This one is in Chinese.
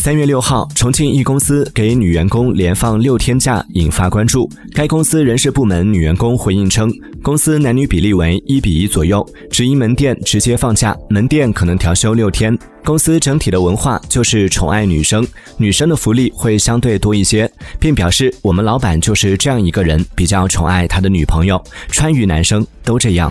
三月六号重庆一公司给女员工连放六天假引发关注。该公司人事部门女员工回应称公司男女比例为一比一左右直营门店直接放假门店可能调休六天。公司整体的文化就是宠爱女生女生的福利会相对多一些并表示我们老板就是这样一个人比较宠爱他的女朋友川渝男生都这样。